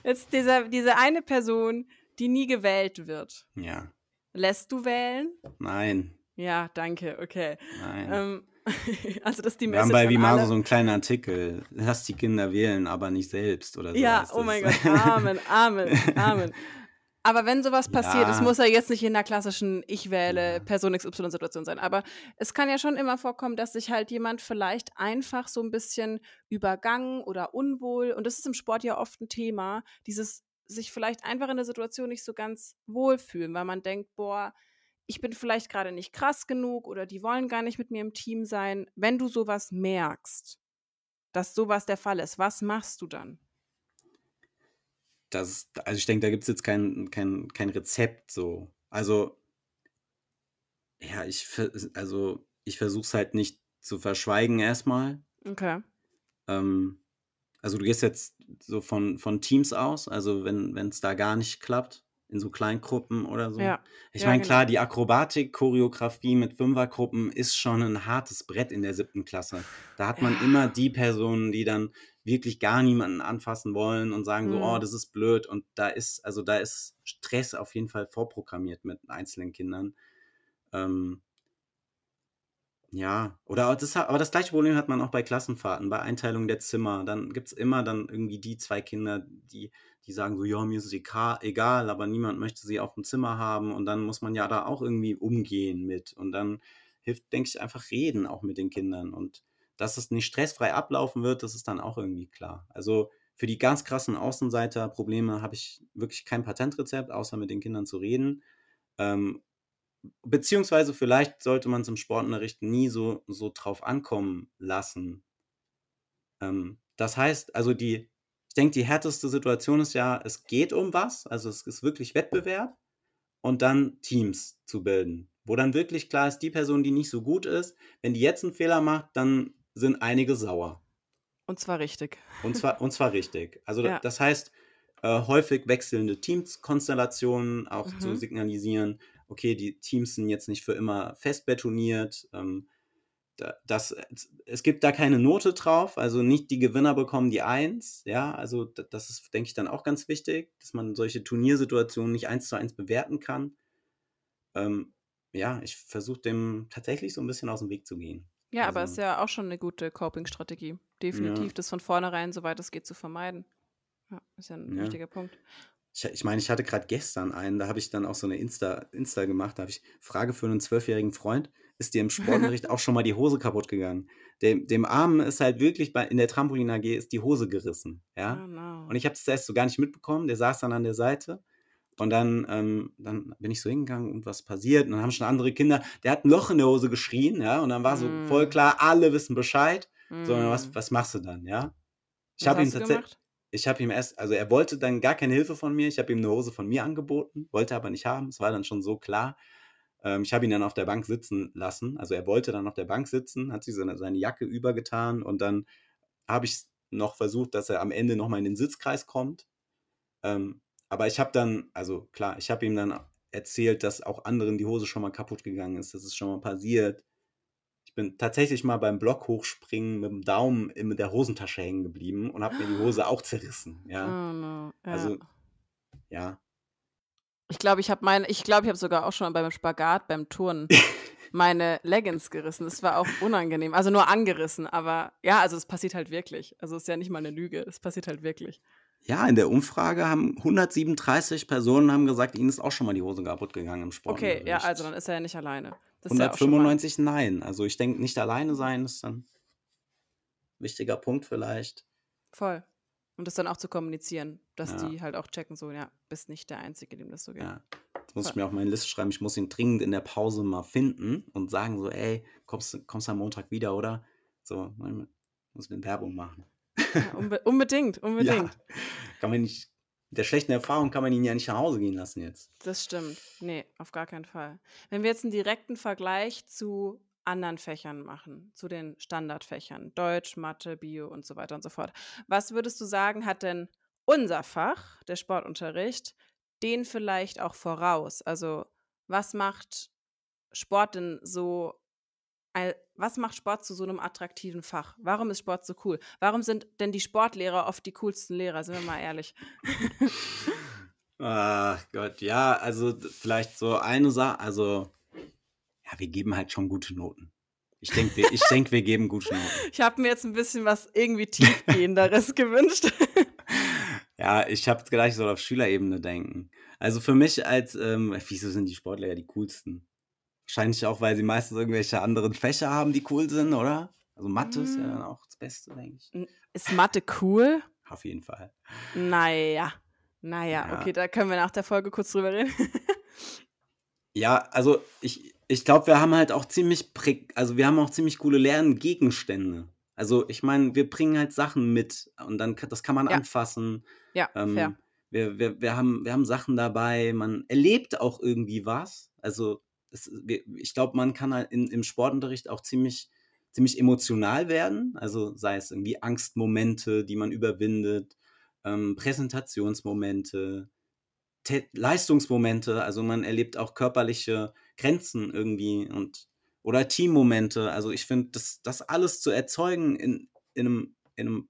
Jetzt dieser, diese eine Person, die nie gewählt wird. Ja. Lässt du wählen? Nein. Ja, danke, okay. Nein. Ähm, (laughs) also das ist die Message Wir haben bei Vimaro so einen kleinen Artikel. Lass die Kinder wählen, aber nicht selbst oder so. Ja, oh mein Gott, Amen, Amen, (laughs) Amen. Aber wenn sowas passiert, ja. es muss ja jetzt nicht in der klassischen Ich wähle ja. Person XY-Situation sein, aber es kann ja schon immer vorkommen, dass sich halt jemand vielleicht einfach so ein bisschen übergangen oder unwohl, und das ist im Sport ja oft ein Thema, dieses sich vielleicht einfach in der Situation nicht so ganz wohlfühlen, weil man denkt, boah, ich bin vielleicht gerade nicht krass genug oder die wollen gar nicht mit mir im Team sein. Wenn du sowas merkst, dass sowas der Fall ist, was machst du dann? Das, also ich denke, da gibt es jetzt kein, kein, kein Rezept so. Also, ja, ich, also, ich versuche es halt nicht zu verschweigen erstmal. Okay. Ähm, also du gehst jetzt so von, von Teams aus, also wenn es da gar nicht klappt, in so Kleingruppen oder so. Ja. Ich ja, meine, klar, genau. die Akrobatik, Choreografie mit Fünfergruppen ist schon ein hartes Brett in der siebten Klasse. Da hat man ja. immer die Personen, die dann wirklich gar niemanden anfassen wollen und sagen mhm. so, oh, das ist blöd. Und da ist, also da ist Stress auf jeden Fall vorprogrammiert mit einzelnen Kindern. Ähm, ja, oder das, aber das gleiche Problem hat man auch bei Klassenfahrten, bei Einteilung der Zimmer. Dann gibt es immer dann irgendwie die zwei Kinder, die, die sagen so, ja, mir ist es egal, aber niemand möchte sie auf dem Zimmer haben. Und dann muss man ja da auch irgendwie umgehen mit. Und dann hilft, denke ich, einfach reden auch mit den Kindern. Und dass es nicht stressfrei ablaufen wird, das ist dann auch irgendwie klar. Also für die ganz krassen Außenseiter-Probleme habe ich wirklich kein Patentrezept, außer mit den Kindern zu reden. Ähm, beziehungsweise vielleicht sollte man zum Sportunterricht nie so, so drauf ankommen lassen. Ähm, das heißt, also die, ich denke, die härteste Situation ist ja, es geht um was, also es ist wirklich Wettbewerb und dann Teams zu bilden, wo dann wirklich klar ist, die Person, die nicht so gut ist, wenn die jetzt einen Fehler macht, dann sind einige sauer. Und zwar richtig. Und zwar, und zwar richtig. Also ja. das heißt, äh, häufig wechselnde Teamskonstellationen auch mhm. zu signalisieren, okay, die Teams sind jetzt nicht für immer fest betoniert. Ähm, das, es gibt da keine Note drauf, also nicht die Gewinner bekommen die Eins, ja, also das ist, denke ich, dann auch ganz wichtig, dass man solche Turniersituationen nicht eins zu eins bewerten kann. Ähm, ja, ich versuche dem tatsächlich so ein bisschen aus dem Weg zu gehen. Ja, also, aber es ist ja auch schon eine gute Coping-Strategie. Definitiv, ja. das von vornherein, soweit es geht, zu vermeiden. Ja, ist ja ein ja. wichtiger Punkt. Ich, ich meine, ich hatte gerade gestern einen, da habe ich dann auch so eine Insta, Insta gemacht, da habe ich Frage für einen zwölfjährigen Freund, ist dir im (laughs) Sportunterricht auch schon mal die Hose kaputt gegangen? Dem, dem Armen ist halt wirklich bei, in der Trampolin AG ist die Hose gerissen, ja? Oh no. Und ich habe das erst so gar nicht mitbekommen, der saß dann an der Seite und dann, ähm, dann bin ich so hingegangen und was passiert. Und dann haben schon andere Kinder, der hat ein Loch in der Hose geschrien, ja. Und dann war so mm. voll klar, alle wissen Bescheid. Mm. So, was, was machst du dann, ja? Ich habe ihn tatsächlich ich habe ihm erst, also er wollte dann gar keine Hilfe von mir. Ich habe ihm eine Hose von mir angeboten, wollte aber nicht haben. Es war dann schon so klar. Ähm, ich habe ihn dann auf der Bank sitzen lassen. Also er wollte dann auf der Bank sitzen, hat sich seine, seine Jacke übergetan und dann habe ich noch versucht, dass er am Ende nochmal in den Sitzkreis kommt. Ähm, aber ich habe dann, also klar, ich habe ihm dann erzählt, dass auch anderen die Hose schon mal kaputt gegangen ist. Das ist schon mal passiert. Ich bin tatsächlich mal beim Block hochspringen mit dem Daumen in der Hosentasche hängen geblieben und habe mir die Hose auch zerrissen. (gasps) Ja. Oh no. Ja. Also, ja. Ich glaube, ich habe meine, ich glaube, ich habe sogar auch schon beim Spagat, beim Turnen (laughs) meine Leggings gerissen. Das war auch unangenehm. Also nur angerissen, aber ja, also es passiert halt wirklich. Also es ist ja nicht mal eine Lüge, es passiert halt wirklich. Ja, in der Umfrage haben 137 Personen haben gesagt, ihnen ist auch schon mal die Hose kaputt gegangen im Sport. Okay, ja, also dann ist er ja nicht alleine. Das ist ja auch schon mal- 195 nein. Also ich denke, nicht alleine sein ist dann ein wichtiger Punkt vielleicht. Voll. Und das dann auch zu kommunizieren, dass Ja. die halt auch checken, so, ja, bist nicht der Einzige, dem das so geht. Ja. Jetzt muss ich Voll. mir auf meine Liste schreiben, ich muss ihn dringend in der Pause mal finden und sagen so, ey, kommst, du- kommst am Montag wieder, oder? So, muss mir Werbung machen. Ja, (laughs) unbe unbedingt, unbedingt. Ja. Kann man nicht, mit der schlechten Erfahrung kann man ihn ja nicht nach Hause gehen lassen jetzt. Das stimmt. Nee, auf gar keinen Fall. Wenn wir jetzt einen direkten Vergleich zu anderen Fächern machen, zu den Standardfächern, Deutsch, Mathe, Bio und so weiter und so fort. Was würdest du sagen, hat denn unser Fach, der Sportunterricht, den vielleicht auch voraus? Also, was macht Sport denn so, was macht Sport zu so einem attraktiven Fach? Warum ist Sport so cool? Warum sind denn die Sportlehrer oft die coolsten Lehrer? Sind wir mal ehrlich. (laughs) Ach Gott, ja, also vielleicht so eine Sache, also ja, wir geben halt schon gute Noten. Ich denke, wir, ich denk, wir geben gute Noten. (laughs) Ich habe mir jetzt ein bisschen was irgendwie tiefgehenderes (laughs) gewünscht. Ja, ich habe gleich so auf Schülerebene denken. Also für mich als, ähm, wieso sind die Sportlehrer die coolsten? Wahrscheinlich auch, weil sie meistens irgendwelche anderen Fächer haben, die cool sind, oder? Also Mathe ist ja Mm. dann auch das Beste, denke ich. Ist Mathe cool? Auf jeden Fall. Naja. Naja, Ja. okay, da können wir nach der Folge kurz drüber reden. (laughs) Ja, also ich, ich glaube, wir haben halt auch ziemlich, also wir haben auch ziemlich coole Lerngegenstände. Also ich meine, wir bringen halt Sachen mit und dann das kann man Ja. anfassen. ja, Ähm, fair. wir, wir, wir, haben, wir haben Sachen dabei, man erlebt auch irgendwie was. Also es, wir, ich glaube, man kann halt in, im Sportunterricht auch ziemlich, ziemlich emotional werden. Also sei es irgendwie Angstmomente, die man überwindet, ähm, Präsentationsmomente, Tä- Leistungsmomente. Also man erlebt auch körperliche Grenzen irgendwie und oder Teammomente. Also ich finde, das, das alles zu erzeugen in, in, einem, in einem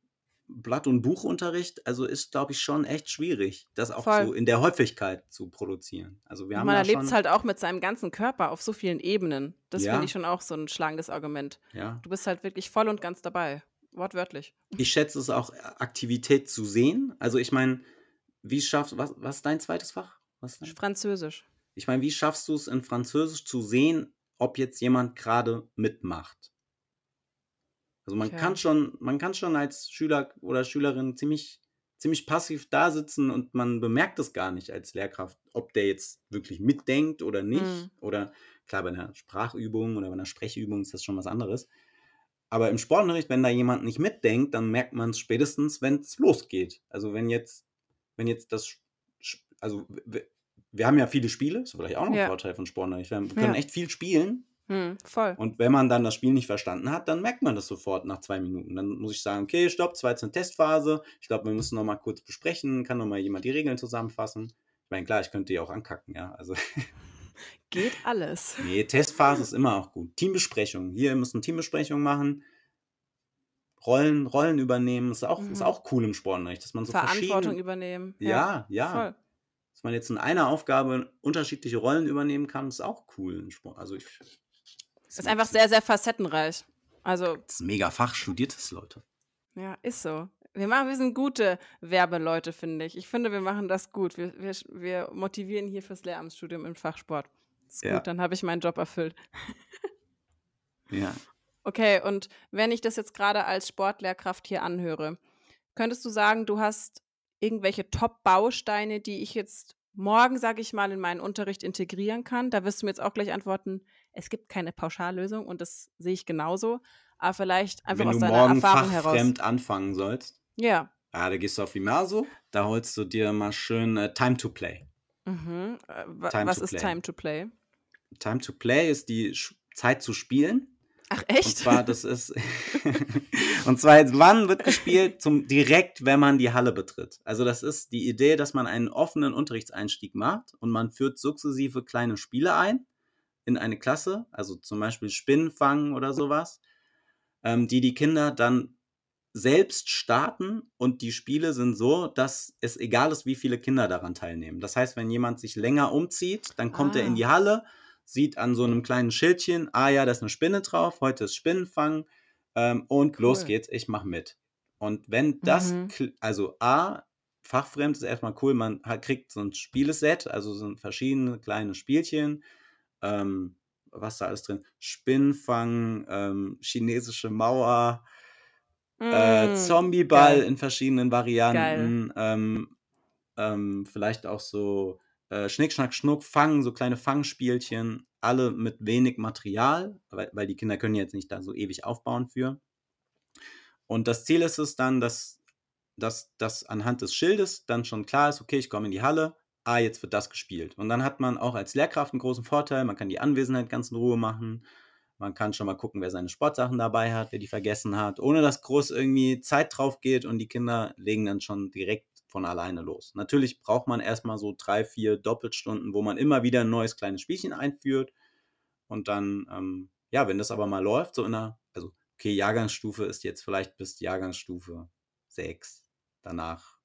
Blatt- und Buchunterricht, also ist, glaube ich, schon echt schwierig, das auch Voll. so in der Häufigkeit zu produzieren. Also wir Und haben man erlebt es halt auch mit seinem ganzen Körper auf so vielen Ebenen. Das Ja. finde ich schon auch so ein schlagendes Argument. ja. Du bist halt wirklich voll und ganz dabei. Wortwörtlich. Ich schätze es auch, Aktivität zu sehen. Also ich meine, wie schaffst was, was ist dein zweites Fach? Was dein? Französisch. Ich meine, wie schaffst du es in Französisch zu sehen, ob jetzt jemand gerade mitmacht? Also man Tja. kann schon, man kann schon als Schüler oder Schülerin ziemlich, ziemlich passiv da sitzen und man bemerkt es gar nicht als Lehrkraft, ob der jetzt wirklich mitdenkt oder nicht. Mhm. Oder klar, bei einer Sprachübung oder bei einer Sprechübung ist das schon was anderes. Aber im Sportunterricht, wenn da jemand nicht mitdenkt, dann merkt man es spätestens, wenn es losgeht. Also wenn jetzt, wenn jetzt das, also wir, haben ja viele Spiele, das ist vielleicht auch noch ein Ja. Vorteil von Sportunterricht. Wir können Ja. echt viel spielen Hm, voll. und wenn man dann das Spiel nicht verstanden hat, dann merkt man das sofort nach zwei Minuten. Dann muss ich sagen, okay, stopp, das war jetzt eine Testphase. Ich glaube, wir müssen noch mal kurz besprechen. Kann noch mal jemand die Regeln zusammenfassen? Ich meine, klar, ich könnte die auch ankacken, ja. Also, (laughs) Geht alles. (laughs) nee, Testphase ist immer auch gut. Teambesprechung. Hier müssen Teambesprechungen machen. Rollen, Rollen übernehmen. Ist auch, ist Mhm. auch cool im Sportunterricht, dass man so Verantwortung übernehmen. ja, ja. Voll. Dass man jetzt in einer Aufgabe unterschiedliche Rollen übernehmen kann, ist auch cool im Sport. Also ich, Ist einfach sehr, sehr facettenreich. Also, Das ist ein mega Fach, studiertes Leute. ja, ist so. Wir, machen, wir sind gute Werbeleute, finde ich. Ich finde, wir machen das gut. Wir, wir, wir motivieren hier fürs Lehramtsstudium im Fachsport. Ist Ja. gut, dann habe ich meinen Job erfüllt. Ja. Okay, und wenn ich das jetzt gerade als Sportlehrkraft hier anhöre, könntest du sagen, du hast irgendwelche Top-Bausteine, die ich jetzt morgen, sage ich mal, in meinen Unterricht integrieren kann? Da wirst du mir jetzt auch gleich antworten, es gibt keine Pauschallösung und das sehe ich genauso. Aber vielleicht einfach Wenn aus du deiner morgen Erfahrung heraus. fachfremd anfangen sollst, Ja. ja, da gehst du auf Imaso, da holst du dir mal schön äh, Time to Play. Mhm. Äh, Time was to ist play. Time to Play? Time to Play ist die Sch Zeit zu spielen. Ach echt? Und zwar, das ist. (laughs) (laughs) und zwar, wann wird gespielt? Zum, direkt, wenn man die Halle betritt. Also, das ist die Idee, dass man einen offenen Unterrichtseinstieg macht und man führt sukzessive kleine Spiele ein in eine Klasse, also zum Beispiel Spinnenfangen oder sowas, ähm, die die Kinder dann selbst starten und die Spiele sind so, dass es egal ist, wie viele Kinder daran teilnehmen. Das heißt, wenn jemand sich länger umzieht, dann kommt ah. er in die Halle, sieht an so einem kleinen Schildchen, ah ja, da ist eine Spinne drauf, heute ist Spinnenfang ähm, und cool. los geht's, ich mach mit. Und wenn das, mhm. also A, fachfremd ist erstmal cool, man kriegt so ein Spieleset, also so verschiedene kleine Spielchen, ähm, was da alles drin, Spinnenfang, ähm, chinesische Mauer, äh, mm, Zombieball in verschiedenen Varianten, ähm, ähm, vielleicht auch so äh, Schnick, Schnack, Schnuck, Fangen, so kleine Fangspielchen, alle mit wenig Material, weil, weil die Kinder können jetzt nicht da so ewig aufbauen für. Und das Ziel ist es dann, dass, dass, dass anhand des Schildes dann schon klar ist, okay, ich komme in die Halle, ah, jetzt wird das gespielt. Und dann hat man auch als Lehrkraft einen großen Vorteil, man kann die Anwesenheit ganz in Ruhe machen, man kann schon mal gucken, wer seine Sportsachen dabei hat, wer die vergessen hat, ohne dass groß irgendwie Zeit drauf geht und die Kinder legen dann schon direkt von alleine los. Natürlich braucht man erstmal so drei, vier Doppelstunden, wo man immer wieder ein neues kleines Spielchen einführt. Und dann, ähm, ja, wenn das aber mal läuft, so in einer, also, okay, Jahrgangsstufe ist jetzt vielleicht bis Jahrgangsstufe 6. Danach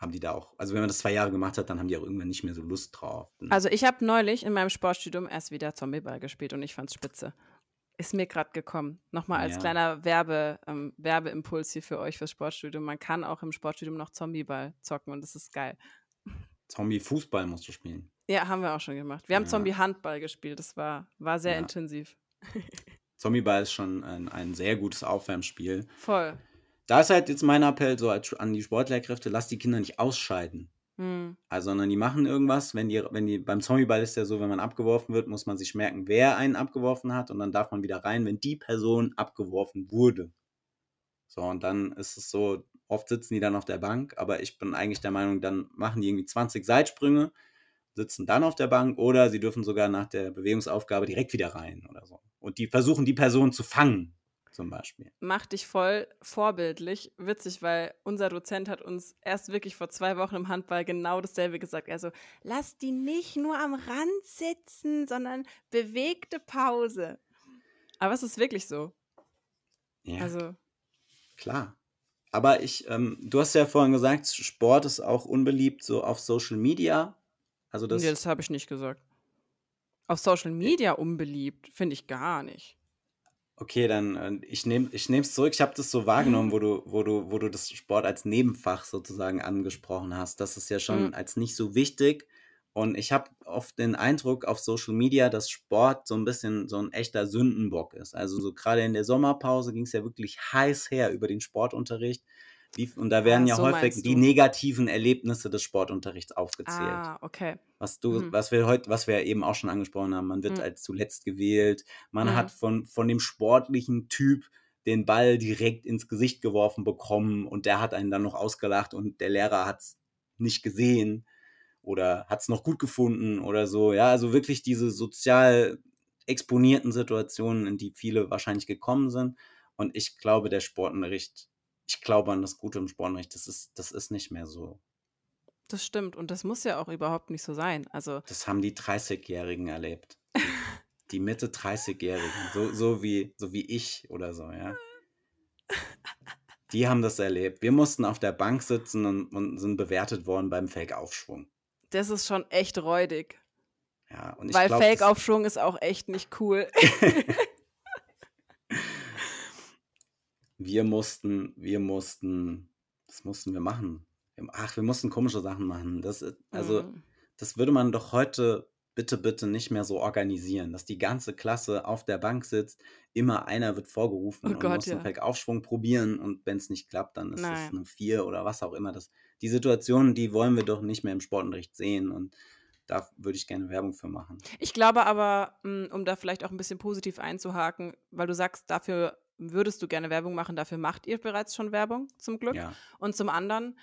haben die da auch, also wenn man das zwei Jahre gemacht hat, dann haben die auch irgendwann nicht mehr so Lust drauf. Also ich habe neulich in meinem Sportstudium erst wieder Zombieball gespielt und ich fand's spitze. Ist mir gerade gekommen. Nochmal als ja. kleiner Werbe, ähm, Werbeimpuls hier für euch fürs Sportstudium. Man kann auch im Sportstudium noch Zombieball zocken und das ist geil. Zombie-Fußball musst du spielen. Ja, haben wir auch schon gemacht. Wir haben ja. Zombie-Handball gespielt. Das war, war sehr ja. intensiv. (laughs) Zombieball ist schon ein, ein sehr gutes Aufwärmspiel. Voll. Da ist halt jetzt mein Appell so an die Sportlehrkräfte, lass die Kinder nicht ausscheiden. Mhm. Also, sondern die machen irgendwas, wenn die, wenn die, beim Zombieball ist ja so, wenn man abgeworfen wird, muss man sich merken, wer einen abgeworfen hat und dann darf man wieder rein, wenn die Person abgeworfen wurde. So, und dann ist es so, oft sitzen die dann auf der Bank, aber ich bin eigentlich der Meinung, dann machen die irgendwie 20 Seitsprünge, sitzen dann auf der Bank oder sie dürfen sogar nach der Bewegungsaufgabe direkt wieder rein oder so. Und die versuchen, die Person zu fangen zum Beispiel. Macht dich voll vorbildlich. Witzig, weil unser Dozent hat uns erst wirklich vor zwei Wochen im Handball genau dasselbe gesagt. Also, lass die nicht nur am Rand sitzen, sondern bewegte Pause. Aber es ist wirklich so. Ja. Also. Klar. Aber ich, ähm, du hast ja vorhin gesagt, Sport ist auch unbeliebt so auf Social Media. Also das. Nee, das habe ich nicht gesagt. Auf Social Media unbeliebt, finde ich gar nicht. Okay, dann äh, ich nehme ich es zurück. Ich habe das so wahrgenommen, wo du, wo du, wo du das Sport als Nebenfach sozusagen angesprochen hast. Das ist ja schon mhm. als nicht so wichtig. Und ich habe oft den Eindruck auf Social Media, dass Sport so ein bisschen so ein echter Sündenbock ist. Also so gerade in der Sommerpause ging es ja wirklich heiß her über den Sportunterricht. Die, und da werden ah, ja so häufig die negativen Erlebnisse des Sportunterrichts aufgezählt. Ah, okay. Was du, mhm. was wir heute, was wir eben auch schon angesprochen haben, man wird mhm. als zuletzt gewählt, man mhm. hat von, von dem sportlichen Typ den Ball direkt ins Gesicht geworfen bekommen und der hat einen dann noch ausgelacht und der Lehrer hat es nicht gesehen oder hat es noch gut gefunden oder so. Ja, also wirklich diese sozial exponierten Situationen, in die viele wahrscheinlich gekommen sind. Und ich glaube, der Sportunterricht ich glaube an das Gute im Sportunterricht, das ist, das ist nicht mehr so. Das stimmt und das muss ja auch überhaupt nicht so sein. Also das haben die 30-Jährigen erlebt. Die, (laughs) die Mitte 30-Jährigen, so, so, wie, so wie ich oder so, ja. Die haben das erlebt. Wir mussten auf der Bank sitzen und, und sind bewertet worden beim Fake-Aufschwung. Das ist schon echt räudig. Ja, und ich Weil Fake-Aufschwung ist auch echt nicht cool. (laughs) (laughs) wir mussten, wir mussten, das mussten wir machen. Ach, wir mussten komische Sachen machen. Das, äh, also, mhm. das würde man doch heute bitte, bitte nicht mehr so organisieren, dass die ganze Klasse auf der Bank sitzt, immer einer wird vorgerufen oh und Gott, muss ja. einen Aufschwung probieren und wenn es nicht klappt, dann ist es eine Vier oder was auch immer. Das, die Situation, die wollen wir doch nicht mehr im Sportunterricht sehen und da würde ich gerne Werbung für machen. Ich glaube aber, hm, um da vielleicht auch ein bisschen positiv einzuhaken, weil du sagst, dafür würdest du gerne Werbung machen, dafür macht ihr bereits schon Werbung, zum Glück. Ja. Und zum anderen,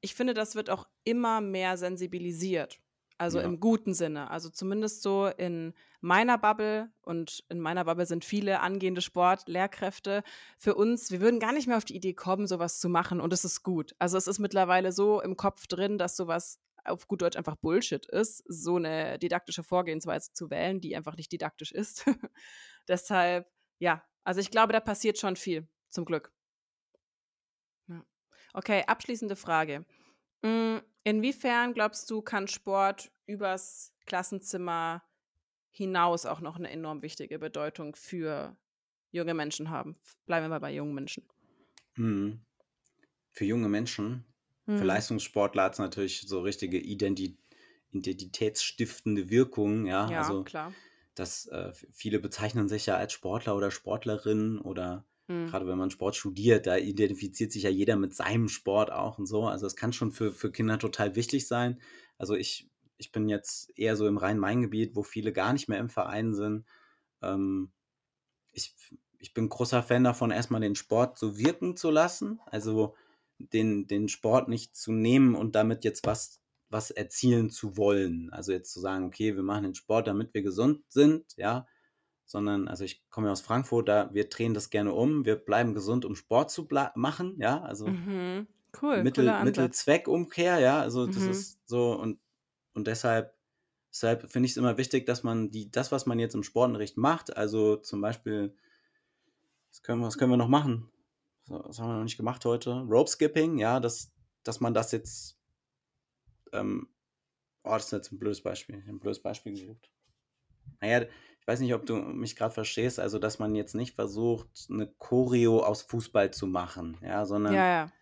ich finde, das wird auch immer mehr sensibilisiert. Also Ja. im guten Sinne. Also zumindest so in meiner Bubble und in meiner Bubble sind viele angehende Sportlehrkräfte für uns. Wir würden gar nicht mehr auf die Idee kommen, sowas zu machen und es ist gut. Also es ist mittlerweile so im Kopf drin, dass sowas auf gut Deutsch einfach Bullshit ist, so eine didaktische Vorgehensweise zu wählen, die einfach nicht didaktisch ist. (laughs) Deshalb, ja, also ich glaube, da passiert schon viel, zum Glück. Ja. Okay, abschließende Frage. Mm, Inwiefern glaubst du, kann Sport übers Klassenzimmer hinaus auch noch eine enorm wichtige Bedeutung für junge Menschen haben? Bleiben wir mal bei jungen Menschen. Mhm. Für junge Menschen, für Mhm. Leistungssportler hat es natürlich so richtige Identi identitätsstiftende Wirkung, ja. Ja, Also klar. Das, äh, viele bezeichnen sich ja als Sportler oder Sportlerin oder Mhm. gerade wenn man Sport studiert, da identifiziert sich ja jeder mit seinem Sport auch und so. Also es kann schon für, für Kinder total wichtig sein. Also ich, ich bin jetzt eher so im Rhein-Main-Gebiet, wo viele gar nicht mehr im Verein sind. Ähm, ich, ich bin großer Fan davon, erstmal den Sport so wirken zu lassen. Also den, den Sport nicht zu nehmen und damit jetzt was, was erzielen zu wollen. Also jetzt zu sagen, okay, wir machen den Sport, damit wir gesund sind, ja. Sondern, also ich komme ja aus Frankfurt, da wir drehen das gerne um. Wir bleiben gesund, um Sport zu machen, ja. Also Mhm. Cool, Mittel. Mittel-Zweck-Umkehr, ja. Also das Mhm. ist so und, und deshalb, deshalb finde ich es immer wichtig, dass man die, das, was man jetzt im Sportunterricht macht, also zum Beispiel, was können wir, was können wir noch machen? Was haben wir noch nicht gemacht heute? Rope Skipping, ja, dass, dass man das jetzt, ähm, oh, das ist jetzt ein blödes Beispiel. Ich habe ein blödes Beispiel gesucht. Naja, ich weiß nicht, ob du mich gerade verstehst, also dass man jetzt nicht versucht, eine Choreo aus Fußball zu machen, ja, sondern Ja, ja.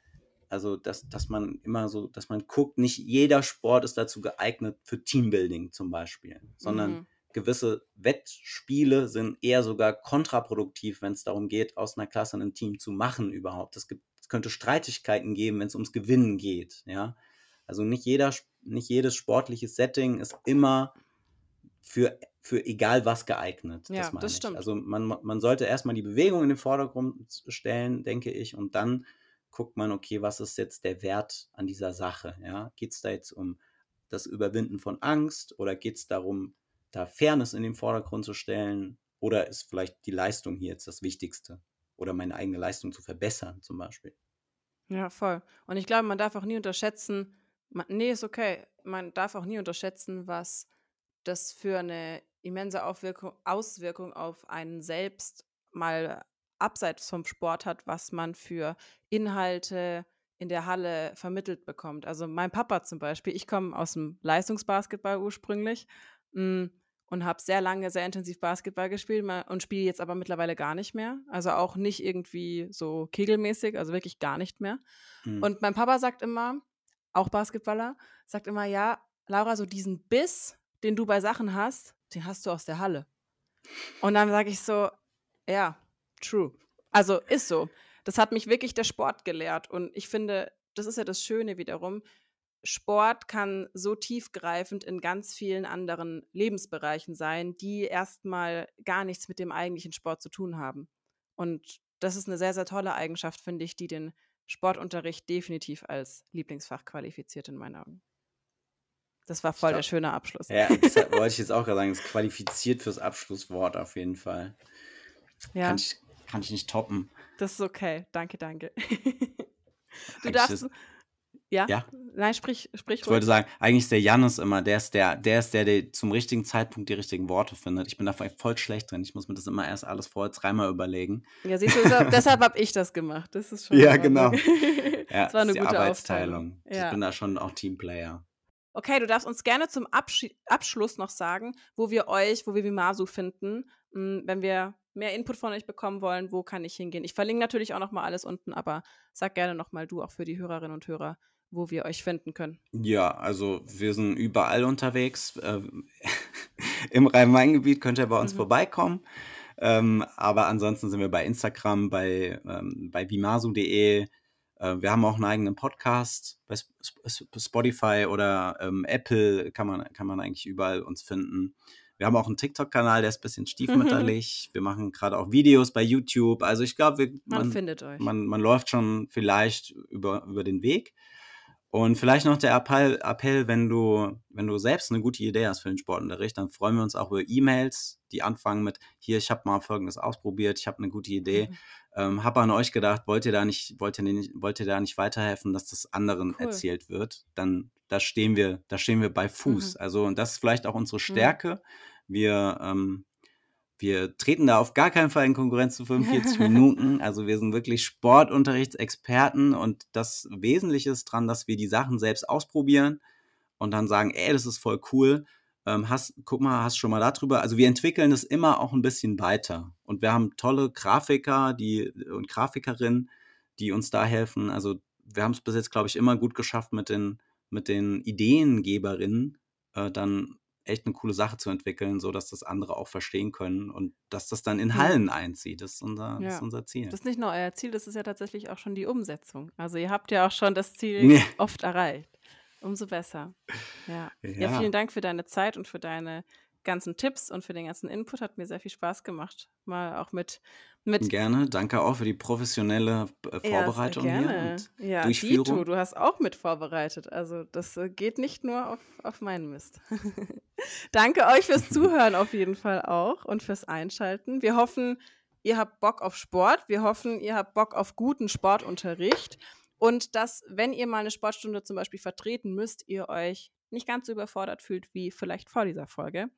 also, dass, dass man immer so, dass man guckt, nicht jeder Sport ist dazu geeignet für Teambuilding zum Beispiel, sondern Mhm. gewisse Wettspiele sind eher sogar kontraproduktiv, wenn es darum geht, aus einer Klasse ein Team zu machen überhaupt. Es, gibt, es könnte Streitigkeiten geben, wenn es ums Gewinnen geht, ja. Also nicht jeder, nicht jedes sportliche Setting ist immer für, für egal was geeignet. Ja, das ich. stimmt. Also man, man sollte erstmal die Bewegung in den Vordergrund stellen, denke ich, und dann guckt man, okay, was ist jetzt der Wert an dieser Sache? Ja? Geht es da jetzt um das Überwinden von Angst oder geht es darum, da Fairness in den Vordergrund zu stellen? Oder ist vielleicht die Leistung hier jetzt das Wichtigste? Oder meine eigene Leistung zu verbessern, zum Beispiel. Ja, voll. Und ich glaube, man darf auch nie unterschätzen, man, nee, ist okay, man darf auch nie unterschätzen, was das für eine immense Aufwirkung, Auswirkung auf einen selbst mal abseits vom Sport hat, was man für Inhalte in der Halle vermittelt bekommt. Also mein Papa zum Beispiel, ich komme aus dem Leistungsbasketball ursprünglich mm, und habe sehr lange, sehr intensiv Basketball gespielt und spiele jetzt aber mittlerweile gar nicht mehr. Also auch nicht irgendwie so kegelmäßig, also wirklich gar nicht mehr. Hm. Und mein Papa sagt immer, auch Basketballer, sagt immer, ja, Laura, so diesen Biss, den du bei Sachen hast, den hast du aus der Halle. Und dann sage ich so, ja, true. Also ist so. Das hat mich wirklich der Sport gelehrt. Und ich finde, das ist ja das Schöne wiederum. Sport kann so tiefgreifend in ganz vielen anderen Lebensbereichen sein, die erstmal gar nichts mit dem eigentlichen Sport zu tun haben. Und das ist eine sehr, sehr tolle Eigenschaft, finde ich, die den Sportunterricht definitiv als Lieblingsfach qualifiziert in meinen Augen. Das war voll glaub- der schöne Abschluss. Ja, das wollte ich jetzt auch (laughs) gerade sagen. Es qualifiziert fürs Abschlusswort auf jeden Fall. Ja, Kann, ich, kann ich nicht toppen. das ist okay. Danke, danke. (laughs) du darfst. Ja? Ja? Nein, sprich, sprich Ich wollte ruhig. sagen, eigentlich ist der Janis immer, der ist der, der ist der, der zum richtigen Zeitpunkt die richtigen Worte findet. Ich bin da voll schlecht drin. Ich muss mir das immer erst alles vorher dreimal überlegen. Ja, siehst du, deshalb, habe ich das gemacht. Das ist schon. Ja, genau. (laughs) Ja, das war eine die gute Arbeitsteilung. Aufteilung. Ich Ja. bin da schon auch Teamplayer. Okay, du darfst uns gerne zum Abschi Abschluss noch sagen, wo wir euch, wo wir Vimasu finden, mh, wenn wir mehr Input von euch bekommen wollen, wo kann ich hingehen? Ich verlinke natürlich auch noch mal alles unten, aber sag gerne noch mal du auch für die Hörerinnen und Hörer, wo wir euch finden können. Ja, also wir sind überall unterwegs. Ähm, (laughs) Im Rhein-Main-Gebiet könnt ihr bei uns Mhm. vorbeikommen. Ähm, aber ansonsten sind wir bei Instagram, bei, ähm, bei bimasu.de. Äh, wir haben auch einen eigenen Podcast bei Sp Sp Spotify oder ähm, Apple kann man, kann man eigentlich überall uns finden. Wir haben auch einen TikTok-Kanal, der ist ein bisschen stiefmütterlich. Wir machen gerade auch Videos bei YouTube. Also ich glaube, Man, man, findet euch. man, man läuft schon vielleicht über, über den Weg. Und vielleicht noch der Appell, Appell, wenn du, wenn du selbst eine gute Idee hast für den Sportunterricht, dann freuen wir uns auch über E-Mails, die anfangen mit, hier, ich habe mal Folgendes ausprobiert, ich habe eine gute Idee, mhm. ähm, habe an euch gedacht, wollt ihr da nicht, wollt ihr nicht, wollt ihr da nicht weiterhelfen, dass das anderen cool. erzählt wird? Dann, da stehen wir, da stehen wir bei Fuß. Mhm. Also, und das ist vielleicht auch unsere mhm. Stärke. Mhm. Wir, ähm, wir treten da auf gar keinen Fall in Konkurrenz zu 45 (laughs) Minuten. Also wir sind wirklich Sportunterrichtsexperten und das Wesentliche ist dran, dass wir die Sachen selbst ausprobieren und dann sagen, ey, das ist voll cool. Ähm, hast, guck mal, hast schon mal darüber. Also wir entwickeln das immer auch ein bisschen weiter. Und wir haben tolle Grafiker die, und Grafikerinnen, die uns da helfen. Also wir haben es bis jetzt, glaube ich, immer gut geschafft mit den, mit den Ideengeberinnen, äh, dann echt eine coole Sache zu entwickeln, so dass das andere auch verstehen können und dass das dann in Hallen einzieht. Das ist unser, ja. das ist unser Ziel. Das ist nicht nur euer Ziel, das ist ja tatsächlich auch schon die Umsetzung. Also ihr habt ja auch schon das Ziel nee. oft erreicht. Umso besser. Ja. ja. ja, vielen Dank für deine Zeit und für deine ganzen Tipps und für den ganzen Input. Hat mir sehr viel Spaß gemacht. Mal auch mit. mit gerne. Danke auch für die professionelle äh, Vorbereitung ja, gerne. hier. Und ja, Durchführung. Dito, du hast auch mit vorbereitet. Also das äh, geht nicht nur auf, auf meinen Mist. (laughs) Danke euch fürs (laughs) Zuhören auf jeden Fall auch und fürs Einschalten. Wir hoffen, ihr habt Bock auf Sport. Wir hoffen, ihr habt Bock auf guten Sportunterricht. Und dass, wenn ihr mal eine Sportstunde zum Beispiel vertreten müsst, ihr euch nicht ganz so überfordert fühlt wie vielleicht vor dieser Folge.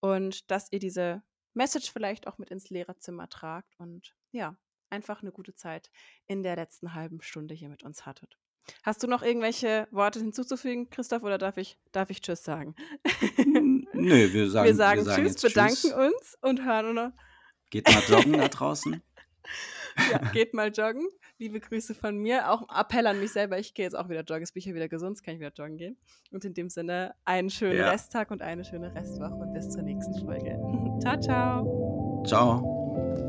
Und dass ihr diese Message vielleicht auch mit ins Lehrerzimmer tragt und ja, einfach eine gute Zeit in der letzten halben Stunde hier mit uns hattet. Hast du noch irgendwelche Worte hinzuzufügen, Christoph, oder darf ich, darf ich Tschüss sagen? Nö, (laughs) wir sagen, wir sagen, wir sagen Tschüss, bedanken tschüss. uns und hören noch. Geht mal joggen da draußen. (laughs) ja, geht mal joggen. Liebe Grüße von mir. Auch Appell an mich selber. Ich gehe jetzt auch wieder joggen. Jetzt bin ich ja wieder gesund, jetzt kann ich wieder joggen gehen. Und in dem Sinne einen schönen ja. Resttag und eine schöne Restwoche und bis zur nächsten Folge. (laughs) ciao, ciao. Ciao.